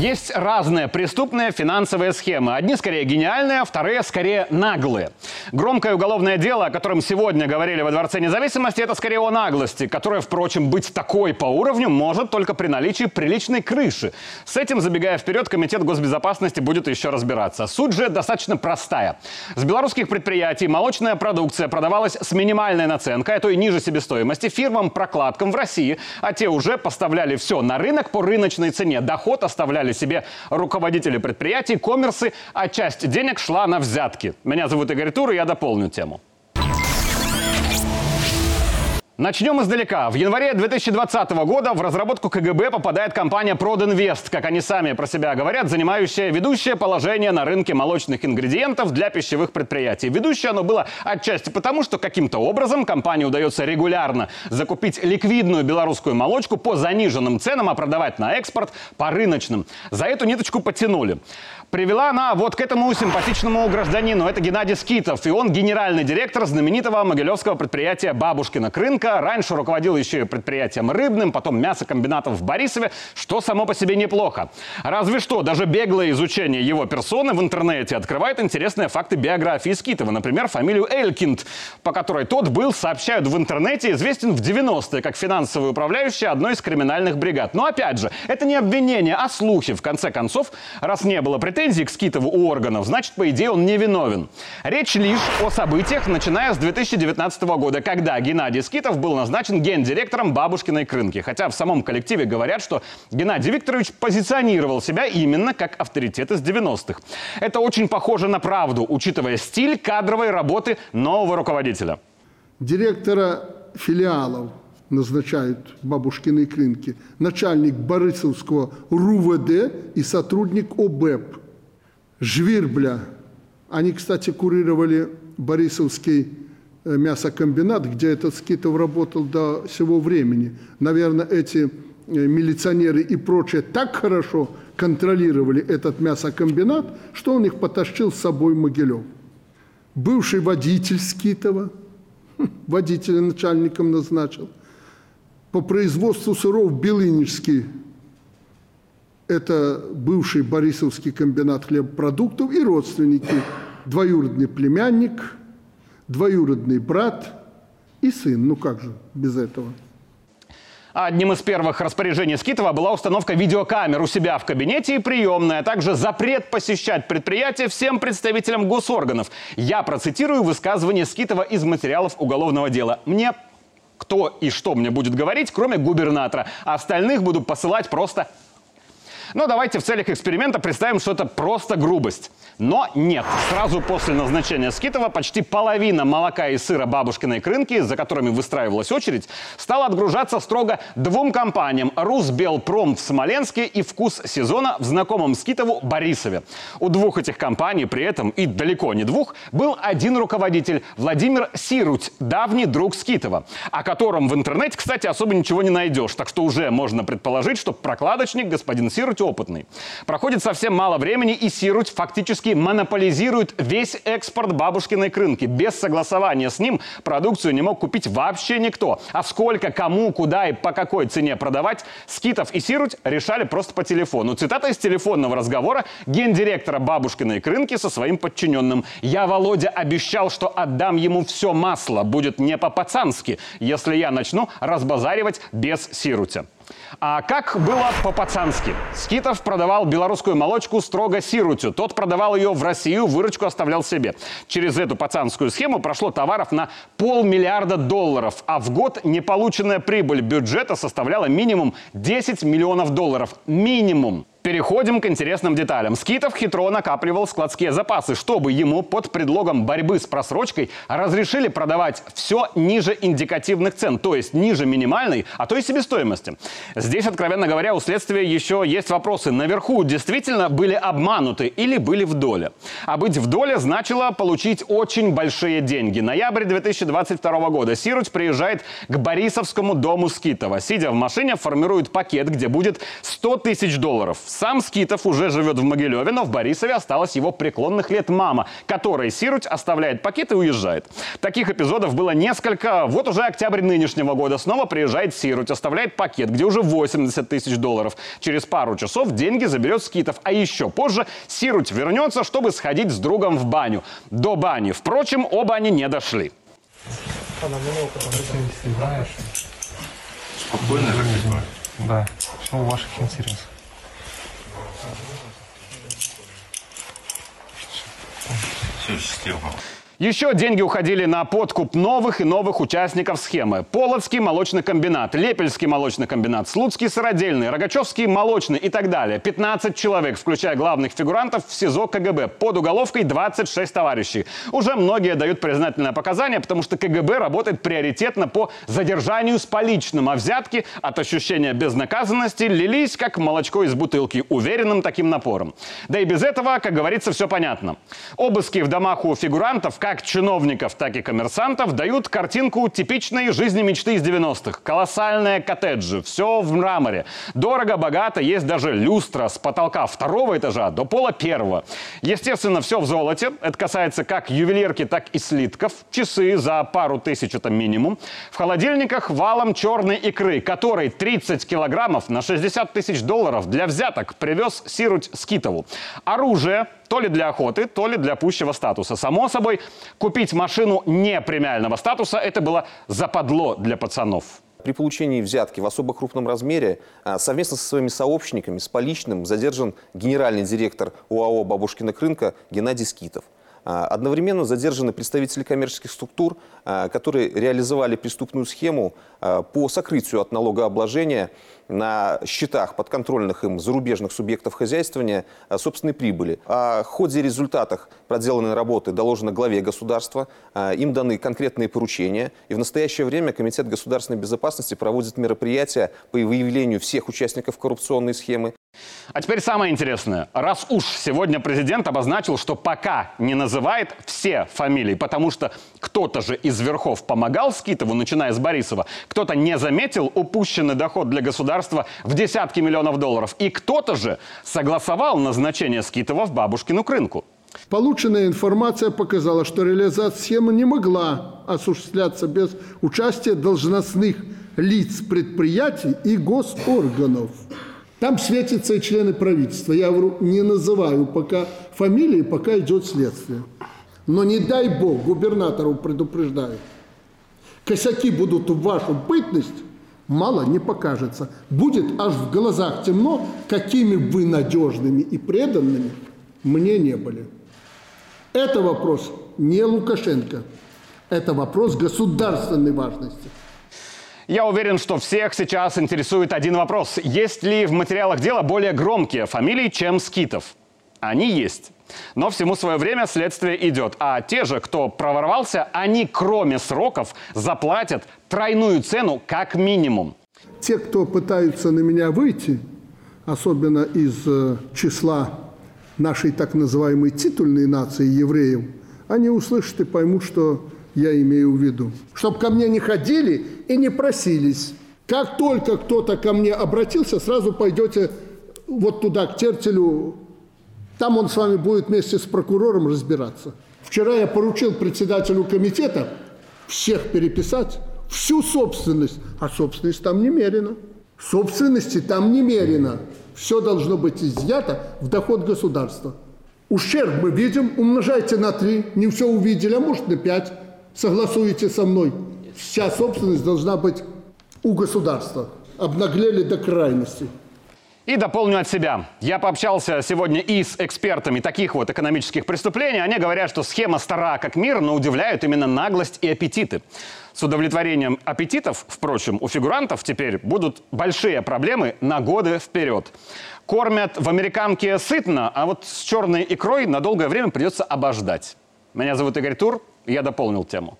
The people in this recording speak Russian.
Есть разные преступные финансовые схемы. Одни скорее гениальные, вторые скорее наглые. Громкое уголовное дело, о котором сегодня говорили во Дворце независимости, это скорее о наглости, которая, впрочем, быть такой по уровню может только при наличии приличной крыши. С этим, забегая вперед, Комитет госбезопасности будет еще разбираться. Суть же достаточно простая. С белорусских предприятий молочная продукция продавалась с минимальной наценкой, а то и ниже себестоимости, фирмам-прокладкам в России, а те уже поставляли все на рынок по рыночной цене. Доход оставляли оставляли себе руководители предприятий, коммерсы, а часть денег шла на взятки. Меня зовут Игорь Тур, и я дополню тему. Начнем издалека. В январе 2020 года в разработку КГБ попадает компания Продинвест, как они сами про себя говорят, занимающая ведущее положение на рынке молочных ингредиентов для пищевых предприятий. Ведущее оно было отчасти потому, что каким-то образом компании удается регулярно закупить ликвидную белорусскую молочку по заниженным ценам, а продавать на экспорт по рыночным. За эту ниточку потянули. Привела она вот к этому симпатичному гражданину. Это Геннадий Скитов, и он генеральный директор знаменитого могилевского предприятия «Бабушкина Крынка». Раньше руководил еще и предприятием рыбным, потом мясокомбинатом в Борисове, что само по себе неплохо. Разве что даже беглое изучение его персоны в интернете открывает интересные факты биографии Скитова. Например, фамилию Элькинд, по которой тот был, сообщают в интернете, известен в 90-е как финансовый управляющий одной из криминальных бригад. Но опять же, это не обвинение, а слухи. В конце концов, раз не было претензий к Скитову у органов, значит, по идее, он не виновен. Речь лишь о событиях, начиная с 2019 года, когда Геннадий Скитов был назначен гендиректором бабушкиной крынки. Хотя в самом коллективе говорят, что Геннадий Викторович позиционировал себя именно как авторитет из 90-х. Это очень похоже на правду, учитывая стиль кадровой работы нового руководителя. Директора филиалов назначают бабушкины крынки, начальник Борисовского РУВД и сотрудник ОБЭП. Жвирбля. Они, кстати, курировали Борисовский мясокомбинат, где этот Скитов работал до сего времени. Наверное, эти э, милиционеры и прочее так хорошо контролировали этот мясокомбинат, что он их потащил с собой в Могилев. Бывший водитель Скитова, водителя начальником назначил, по производству сыров Белынежский это бывший Борисовский комбинат хлебопродуктов и родственники, двоюродный племянник, двоюродный брат и сын. Ну как же без этого? Одним из первых распоряжений Скитова была установка видеокамер у себя в кабинете и приемной, а также запрет посещать предприятия всем представителям госорганов. Я процитирую высказывание Скитова из материалов уголовного дела. Мне кто и что мне будет говорить, кроме губернатора. Остальных буду посылать просто но давайте в целях эксперимента представим, что это просто грубость. Но нет. Сразу после назначения Скитова почти половина молока и сыра бабушкиной крынки, за которыми выстраивалась очередь, стала отгружаться строго двум компаниям – Русбелпром в Смоленске и Вкус сезона в знакомом Скитову Борисове. У двух этих компаний при этом, и далеко не двух, был один руководитель – Владимир Сируть, давний друг Скитова, о котором в интернете, кстати, особо ничего не найдешь. Так что уже можно предположить, что прокладочник господин Сируть Сируть опытный. Проходит совсем мало времени, и Сируть фактически монополизирует весь экспорт бабушкиной крынки. Без согласования с ним продукцию не мог купить вообще никто. А сколько, кому, куда и по какой цене продавать, Скитов и Сируть решали просто по телефону. Цитата из телефонного разговора гендиректора бабушкиной крынки со своим подчиненным. «Я, Володя, обещал, что отдам ему все масло. Будет не по-пацански, если я начну разбазаривать без Сирутя». А как было по-пацански? Скитов продавал белорусскую молочку строго Сирутю. Тот продавал ее в Россию, выручку оставлял себе. Через эту пацанскую схему прошло товаров на полмиллиарда долларов, а в год неполученная прибыль бюджета составляла минимум 10 миллионов долларов. Минимум. Переходим к интересным деталям. Скитов хитро накапливал складские запасы, чтобы ему под предлогом борьбы с просрочкой разрешили продавать все ниже индикативных цен, то есть ниже минимальной, а то и себестоимости. Здесь, откровенно говоря, у следствия еще есть вопросы. Наверху действительно были обмануты или были в доле? А быть в доле значило получить очень большие деньги. Ноябрь 2022 года Сируть приезжает к Борисовскому дому Скитова. Сидя в машине, формирует пакет, где будет 100 тысяч долларов. Сам Скитов уже живет в Могилеве, но в Борисове осталась его преклонных лет мама, которой Сируть оставляет пакет и уезжает. Таких эпизодов было несколько. Вот уже октябрь нынешнего года. Снова приезжает Сируть, оставляет пакет, где уже 80 тысяч долларов. Через пару часов деньги заберет Скитов. А еще позже Сируть вернется, чтобы сходить с другом в баню. До бани. Впрочем, оба они не дошли. Спокойно да, все в ваших интересах. Все, счастливо. Еще деньги уходили на подкуп новых и новых участников схемы. Полоцкий молочный комбинат, Лепельский молочный комбинат, Слуцкий сыродельный, Рогачевский молочный и так далее. 15 человек, включая главных фигурантов в СИЗО КГБ. Под уголовкой 26 товарищей. Уже многие дают признательное показание, потому что КГБ работает приоритетно по задержанию с поличным, а взятки от ощущения безнаказанности лились как молочко из бутылки, уверенным таким напором. Да и без этого, как говорится, все понятно. Обыски в домах у фигурантов, как чиновников, так и коммерсантов, дают картинку типичной жизни мечты из 90-х. Колоссальные коттеджи, все в мраморе. Дорого, богато, есть даже люстра с потолка второго этажа до пола первого. Естественно, все в золоте. Это касается как ювелирки, так и слитков. Часы за пару тысяч это минимум. В холодильниках валом черной икры, который 30 килограммов на 60 тысяч долларов для взяток привез Сируть Скитову. Оружие то ли для охоты, то ли для пущего статуса. Само собой, купить машину не премиального статуса – это было западло для пацанов. При получении взятки в особо крупном размере а, совместно со своими сообщниками, с поличным, задержан генеральный директор УАО «Бабушкина Крынка» Геннадий Скитов. А, Одновременно задержаны представители коммерческих структур, а, которые реализовали преступную схему а, по сокрытию от налогообложения на счетах подконтрольных им зарубежных субъектов хозяйствования собственной прибыли. О ходе результатах проделанной работы доложено главе государства, им даны конкретные поручения, и в настоящее время Комитет государственной безопасности проводит мероприятия по выявлению всех участников коррупционной схемы, А теперь самое интересное. Раз уж сегодня президент обозначил, что пока не называет все фамилии, потому что кто-то же из верхов помогал Скитову, начиная с Борисова, кто-то не заметил упущенный доход для государства в десятки миллионов долларов, и кто-то же согласовал назначение Скитова в бабушкину крынку. Полученная информация показала, что реализация схемы не могла осуществляться без участия должностных лиц предприятий и госорганов. Там светятся члены правительства. Я говорю, не называю пока фамилии, пока идет следствие. Но не дай бог, губернатору предупреждаю. Косяки будут в вашу бытность, мало не покажется. Будет аж в глазах темно, какими вы надежными и преданными мне не были. Это вопрос не Лукашенко. Это вопрос государственной важности. Я уверен, что всех сейчас интересует один вопрос. Есть ли в материалах дела более громкие фамилии, чем Скитов? Они есть. Но всему свое время следствие идет. А те же, кто проворовался, они кроме сроков заплатят тройную цену как минимум. Те, кто пытаются на меня выйти, особенно из э, числа нашей так называемой титульной нации евреев, они услышат и поймут, что я имею в виду. Чтоб ко мне не ходили и не просились. Как только кто-то ко мне обратился, сразу пойдете вот туда, к Тертелю. Там он с вами будет вместе с прокурором разбираться. Вчера я поручил председателю комитета всех переписать, всю собственность, а собственность там немерено. Собственности там немерено. Все должно быть изъято в доход государства. Ущерб мы видим, умножайте на 3, не все увидели, а может на 5. Согласуете со мной. Вся собственность должна быть у государства. Обнаглели до крайности. И дополню от себя. Я пообщался сегодня и с экспертами таких вот экономических преступлений. Они говорят, что схема стара как мир, но удивляют именно наглость и аппетиты. С удовлетворением аппетитов, впрочем, у фигурантов теперь будут большие проблемы на годы вперед. Кормят в американке сытно, а вот с черной икрой на долгое время придется обождать. Меня зовут Игорь Тур, я дополнил тему.